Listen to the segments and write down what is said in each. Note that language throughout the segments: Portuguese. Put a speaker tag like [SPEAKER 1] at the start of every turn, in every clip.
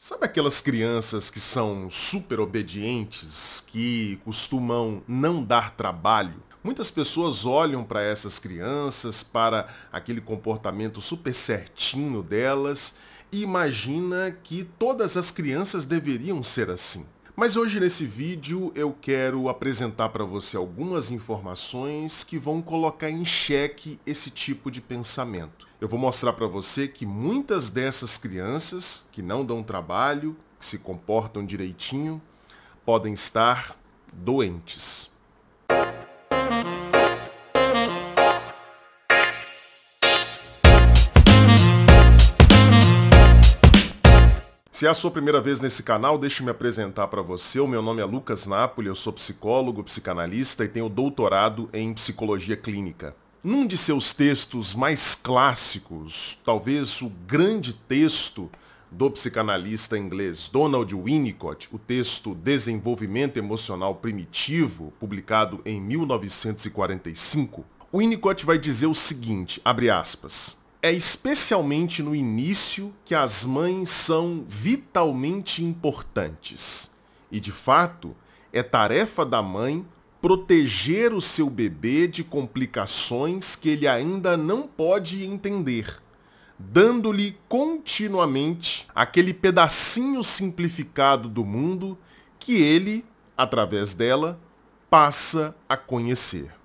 [SPEAKER 1] Sabe aquelas crianças que são super obedientes, que costumam não dar trabalho? Muitas pessoas olham para essas crianças, para aquele comportamento super certinho delas e imagina que todas as crianças deveriam ser assim. Mas hoje nesse vídeo eu quero apresentar para você algumas informações que vão colocar em xeque esse tipo de pensamento. Eu vou mostrar para você que muitas dessas crianças que não dão trabalho, que se comportam direitinho, podem estar doentes. Se é a sua primeira vez nesse canal, deixe me apresentar para você. O meu nome é Lucas Napoli, eu sou psicólogo, psicanalista e tenho doutorado em psicologia clínica. Num de seus textos mais clássicos, talvez o grande texto do psicanalista inglês Donald Winnicott, o texto Desenvolvimento Emocional Primitivo, publicado em 1945, Winnicott vai dizer o seguinte, abre aspas, é especialmente no início que as mães são vitalmente importantes. E, de fato, é tarefa da mãe proteger o seu bebê de complicações que ele ainda não pode entender, dando-lhe continuamente aquele pedacinho simplificado do mundo que ele, através dela, passa a conhecer.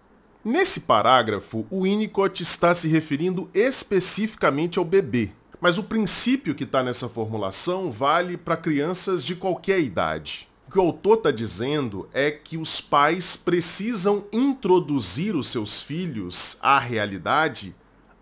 [SPEAKER 1] Nesse parágrafo, o Winnicott está se referindo especificamente ao bebê, mas o princípio que está nessa formulação vale para crianças de qualquer idade. O que o autor está dizendo é que os pais precisam introduzir os seus filhos à realidade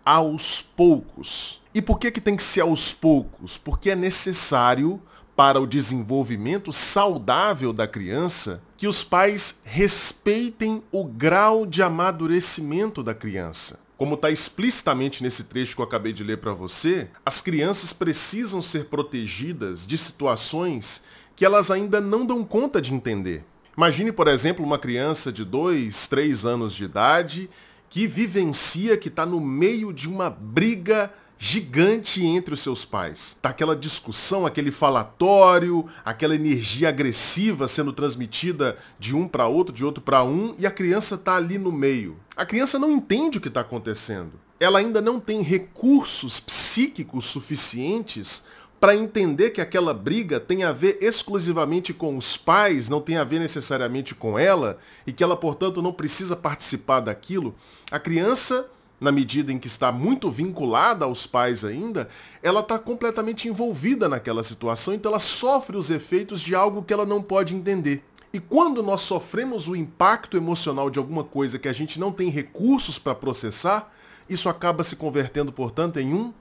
[SPEAKER 1] aos poucos. E por que, que tem que ser aos poucos? Porque é necessário para o desenvolvimento saudável da criança que os pais respeitem o grau de amadurecimento da criança. Como está explicitamente nesse trecho que eu acabei de ler para você, as crianças precisam ser protegidas de situações que elas ainda não dão conta de entender. Imagine, por exemplo, uma criança de 2, 3 anos de idade que vivencia que está no meio de uma briga gigante entre os seus pais. Tá aquela discussão, aquele falatório, aquela energia agressiva sendo transmitida de um para outro, de outro para um, e a criança tá ali no meio. A criança não entende o que está acontecendo. Ela ainda não tem recursos psíquicos suficientes para entender que aquela briga tem a ver exclusivamente com os pais, não tem a ver necessariamente com ela, e que ela, portanto, não precisa participar daquilo. A criança na medida em que está muito vinculada aos pais ainda, ela está completamente envolvida naquela situação, então ela sofre os efeitos de algo que ela não pode entender. E quando nós sofremos o impacto emocional de alguma coisa que a gente não tem recursos para processar, isso acaba se convertendo, portanto, em um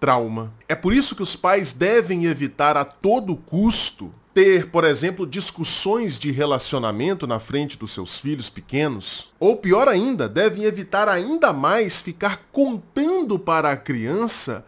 [SPEAKER 1] trauma. É por isso que os pais devem evitar a todo custo ter, por exemplo, discussões de relacionamento na frente dos seus filhos pequenos. Ou pior ainda, devem evitar ainda mais ficar contando para a criança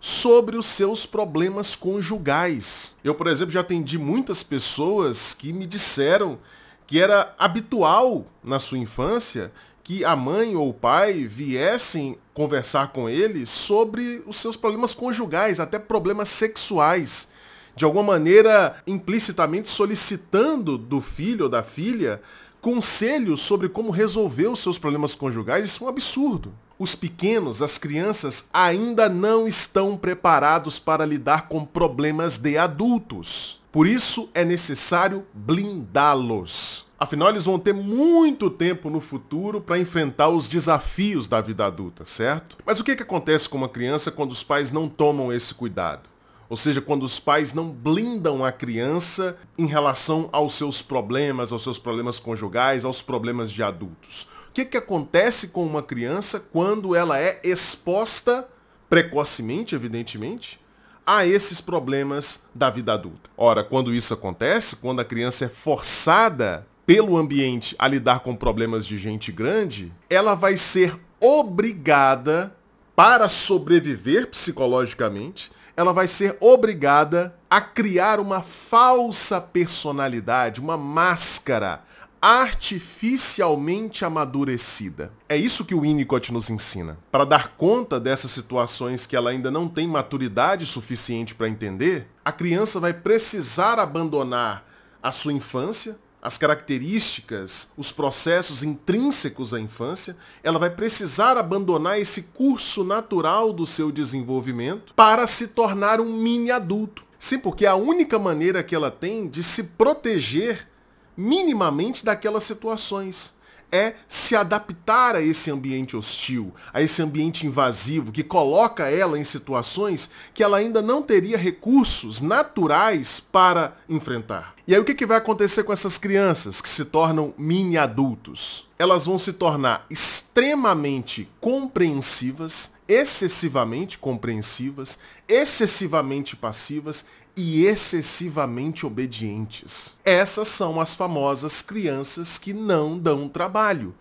[SPEAKER 1] sobre os seus problemas conjugais. Eu, por exemplo, já atendi muitas pessoas que me disseram que era habitual na sua infância que a mãe ou o pai viessem conversar com ele sobre os seus problemas conjugais, até problemas sexuais de alguma maneira implicitamente solicitando do filho ou da filha conselhos sobre como resolver os seus problemas conjugais, isso é um absurdo. Os pequenos, as crianças, ainda não estão preparados para lidar com problemas de adultos. Por isso é necessário blindá-los. Afinal, eles vão ter muito tempo no futuro para enfrentar os desafios da vida adulta, certo? Mas o que, que acontece com uma criança quando os pais não tomam esse cuidado? Ou seja, quando os pais não blindam a criança em relação aos seus problemas, aos seus problemas conjugais, aos problemas de adultos. O que, que acontece com uma criança quando ela é exposta, precocemente, evidentemente, a esses problemas da vida adulta? Ora, quando isso acontece, quando a criança é forçada pelo ambiente a lidar com problemas de gente grande, ela vai ser obrigada, para sobreviver psicologicamente, ela vai ser obrigada a criar uma falsa personalidade, uma máscara artificialmente amadurecida. É isso que o Winnicott nos ensina. Para dar conta dessas situações que ela ainda não tem maturidade suficiente para entender, a criança vai precisar abandonar a sua infância, as características, os processos intrínsecos à infância, ela vai precisar abandonar esse curso natural do seu desenvolvimento para se tornar um mini adulto. Sim, porque é a única maneira que ela tem de se proteger minimamente daquelas situações é se adaptar a esse ambiente hostil, a esse ambiente invasivo que coloca ela em situações que ela ainda não teria recursos naturais para enfrentar. E aí o que, que vai acontecer com essas crianças que se tornam mini adultos? Elas vão se tornar extremamente compreensivas, excessivamente compreensivas, excessivamente passivas e excessivamente obedientes. Essas são as famosas crianças que não dão trabalho,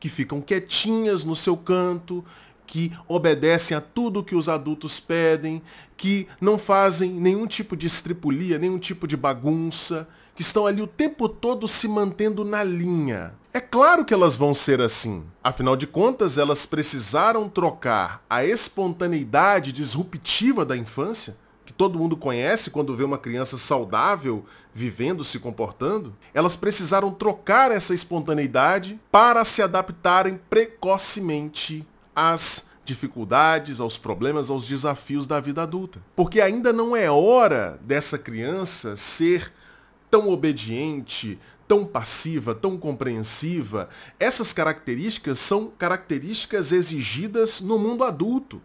[SPEAKER 1] que ficam quietinhas no seu canto, que obedecem a tudo que os adultos pedem, que não fazem nenhum tipo de estripulia, nenhum tipo de bagunça, que estão ali o tempo todo se mantendo na linha. É claro que elas vão ser assim. Afinal de contas, elas precisaram trocar a espontaneidade disruptiva da infância que todo mundo conhece quando vê uma criança saudável vivendo, se comportando, elas precisaram trocar essa espontaneidade para se adaptarem precocemente às dificuldades, aos problemas, aos desafios da vida adulta. Porque ainda não é hora dessa criança ser tão obediente, tão passiva, tão compreensiva. Essas características são características exigidas no mundo adulto.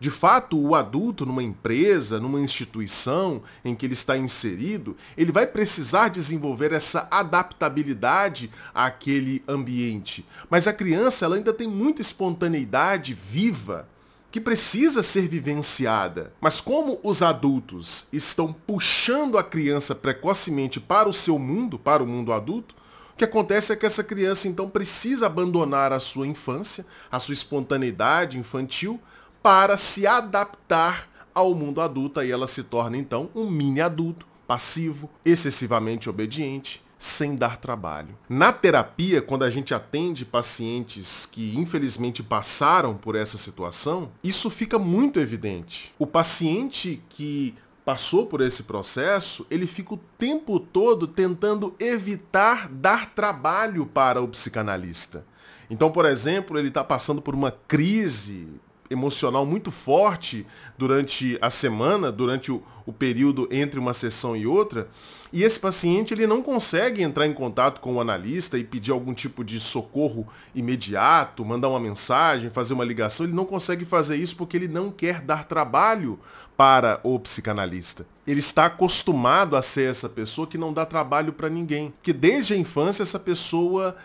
[SPEAKER 1] De fato, o adulto numa empresa, numa instituição em que ele está inserido, ele vai precisar desenvolver essa adaptabilidade àquele ambiente. Mas a criança ela ainda tem muita espontaneidade viva que precisa ser vivenciada. Mas como os adultos estão puxando a criança precocemente para o seu mundo, para o mundo adulto, o que acontece é que essa criança então precisa abandonar a sua infância, a sua espontaneidade infantil, para se adaptar ao mundo adulto e ela se torna então um mini adulto, passivo, excessivamente obediente, sem dar trabalho. Na terapia, quando a gente atende pacientes que infelizmente passaram por essa situação, isso fica muito evidente. O paciente que passou por esse processo, ele fica o tempo todo tentando evitar dar trabalho para o psicanalista. Então, por exemplo, ele está passando por uma crise emocional muito forte durante a semana, durante o, o, período entre uma sessão e outra, e esse paciente ele não consegue entrar em contato com o analista e pedir algum tipo de socorro imediato, mandar uma mensagem, fazer uma ligação, ele não consegue fazer isso porque ele não quer dar trabalho para o psicanalista. Ele está acostumado a ser essa pessoa que não dá trabalho para ninguém, que desde a infância essa pessoa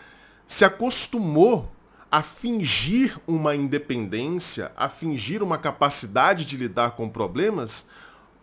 [SPEAKER 1] se acostumou a fingir uma independência, a fingir uma capacidade de lidar com problemas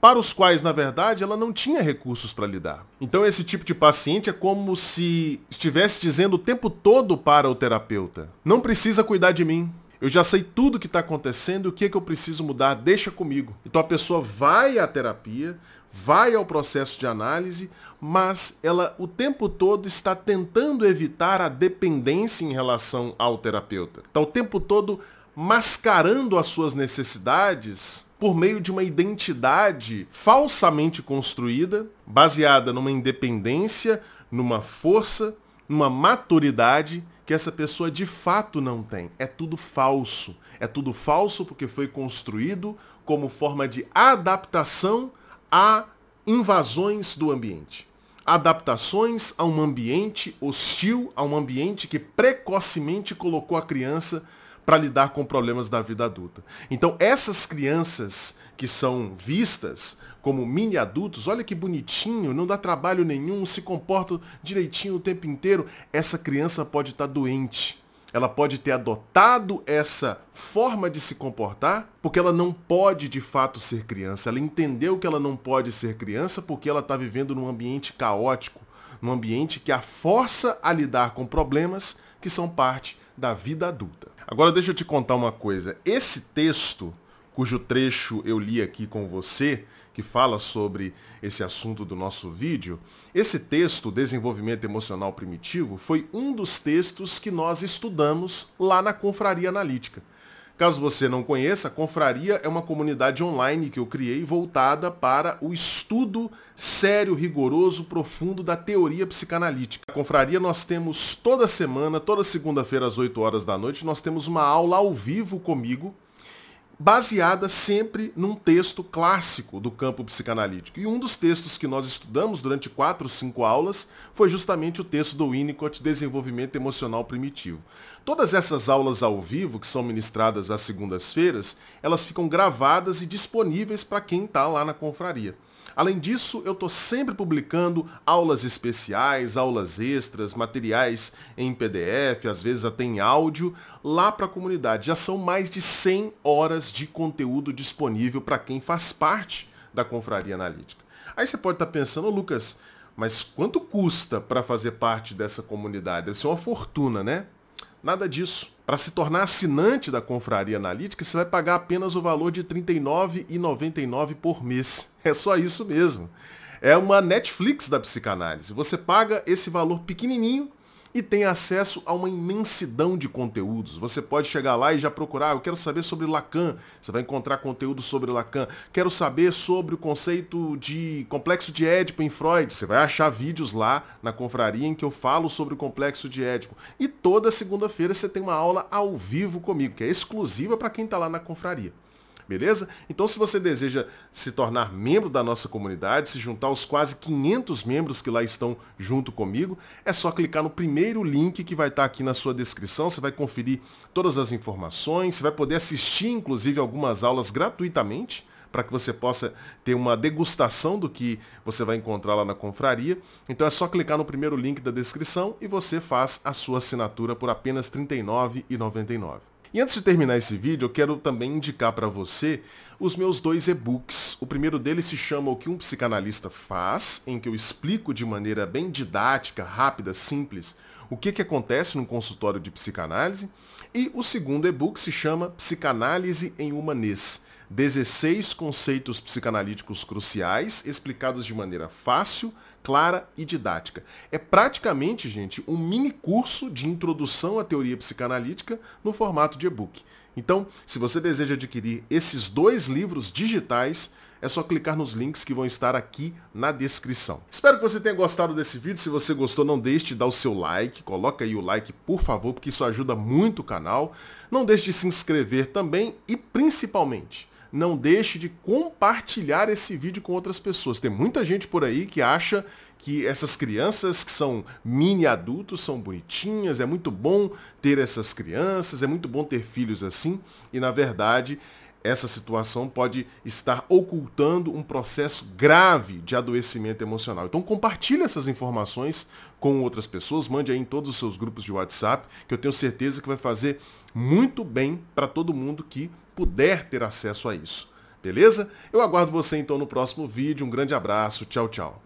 [SPEAKER 1] para os quais, na verdade, ela não tinha recursos para lidar. Então, esse tipo de paciente é como se estivesse dizendo o tempo todo para o terapeuta: não precisa cuidar de mim. Eu já sei tudo o que está acontecendo, o que, é que eu preciso mudar, deixa comigo. Então a pessoa vai à terapia, vai ao processo de análise, mas ela o tempo todo está tentando evitar a dependência em relação ao terapeuta. Está o tempo todo mascarando as suas necessidades por meio de uma identidade falsamente construída, baseada numa independência, numa força, numa maturidade que essa pessoa de fato não tem. É tudo falso. É tudo falso porque foi construído como forma de adaptação a invasões do ambiente. Adaptações a um ambiente hostil, a um ambiente que precocemente colocou a criança para lidar com problemas da vida adulta. Então, essas crianças que são vistas como mini adultos, olha que bonitinho, não dá trabalho nenhum, se comportam direitinho o tempo inteiro, essa criança pode estar tá doente ela pode ter adotado essa forma de se comportar porque ela não pode de fato ser criança. Ela entendeu que ela não pode ser criança porque ela está vivendo num ambiente caótico, num ambiente que a força a lidar com problemas que são parte da vida adulta. Agora deixa eu te contar uma coisa. Esse texto, cujo trecho eu li aqui com você, que fala sobre esse assunto do nosso vídeo, esse texto, Desenvolvimento Emocional Primitivo, foi um dos textos que nós estudamos lá na Confraria Analítica. Caso você não conheça, a Confraria é uma comunidade online que eu criei voltada para o estudo sério, rigoroso, profundo da teoria psicanalítica. Na Confraria nós temos toda semana, toda segunda-feira às 8 horas da noite, nós temos uma aula ao vivo comigo, baseada sempre num texto clássico do campo psicanalítico. E um dos textos que nós estudamos durante quatro, cinco aulas foi justamente o texto do Winnicott, Desenvolvimento Emocional Primitivo. Todas essas aulas ao vivo, que são ministradas às segundas-feiras, elas ficam gravadas e disponíveis para quem está lá na confraria. Além disso, eu estou sempre publicando aulas especiais, aulas extras, materiais em PDF, às vezes até em áudio, lá para a comunidade. Já são mais de 100 horas de conteúdo disponível para quem faz parte da Confraria Analítica. Aí você pode estar tá pensando, Lucas, mas quanto custa para fazer parte dessa comunidade? Deve ser uma fortuna, né? Nada disso. Para se tornar assinante da Confraria Analítica, você vai pagar apenas o valor de R$ 39,99 por mês. É só isso mesmo. É uma Netflix da psicanálise. Você paga esse valor pequenininho e tem acesso a uma imensidão de conteúdos. Você pode chegar lá e já procurar, ah, eu quero saber sobre Lacan, você vai encontrar conteúdo sobre Lacan. Quero saber sobre o conceito de complexo de Édipo em Freud. Você vai achar vídeos lá na confraria em que eu falo sobre o complexo de Édipo. E toda segunda-feira você tem uma aula ao vivo comigo, que é exclusiva para quem está lá na confraria. Beleza? Então, se você deseja se tornar membro da nossa comunidade, se juntar aos quase 500 membros que lá estão junto comigo, é só clicar no primeiro link que vai estar aqui na sua descrição. Você vai conferir todas as informações, você vai poder assistir, inclusive, algumas aulas gratuitamente para que você possa ter uma degustação do que você vai encontrar lá na confraria. Então é só clicar no primeiro link da descrição e você faz a sua assinatura por apenas R$ 39,99. E antes de terminar esse vídeo, eu quero também indicar para você os meus dois e-books. O primeiro deles se chama O que um psicanalista faz, em que eu explico de maneira bem didática, rápida, simples, o que, que acontece no consultório de psicanálise. E o segundo e-book se chama Psicanálise em Humanês. 16 conceitos psicanalíticos cruciais, explicados de maneira fácil, clara e didática. É praticamente, gente, um mini curso de introdução à teoria psicanalítica no formato de e-book. Então, se você deseja adquirir esses dois livros digitais, é só clicar nos links que vão estar aqui na descrição. Espero que você tenha gostado desse vídeo. Se você gostou, não deixe de dar o seu like. Coloca aí o like, por favor, porque isso ajuda muito o canal. Não deixe de se inscrever também e, principalmente, não deixe de compartilhar esse vídeo com outras pessoas. Tem muita gente por aí que acha que essas crianças que são mini adultos são bonitinhas, é muito bom ter essas crianças, é muito bom ter filhos assim, e na verdade essa situação pode estar ocultando um processo grave de adoecimento emocional. Então compartilhe essas informações com outras pessoas, mande aí em todos os seus grupos de WhatsApp, que eu tenho certeza que vai fazer muito bem para todo mundo que puder ter acesso a isso. Beleza? Eu aguardo você então no próximo vídeo. Um grande abraço. Tchau, tchau.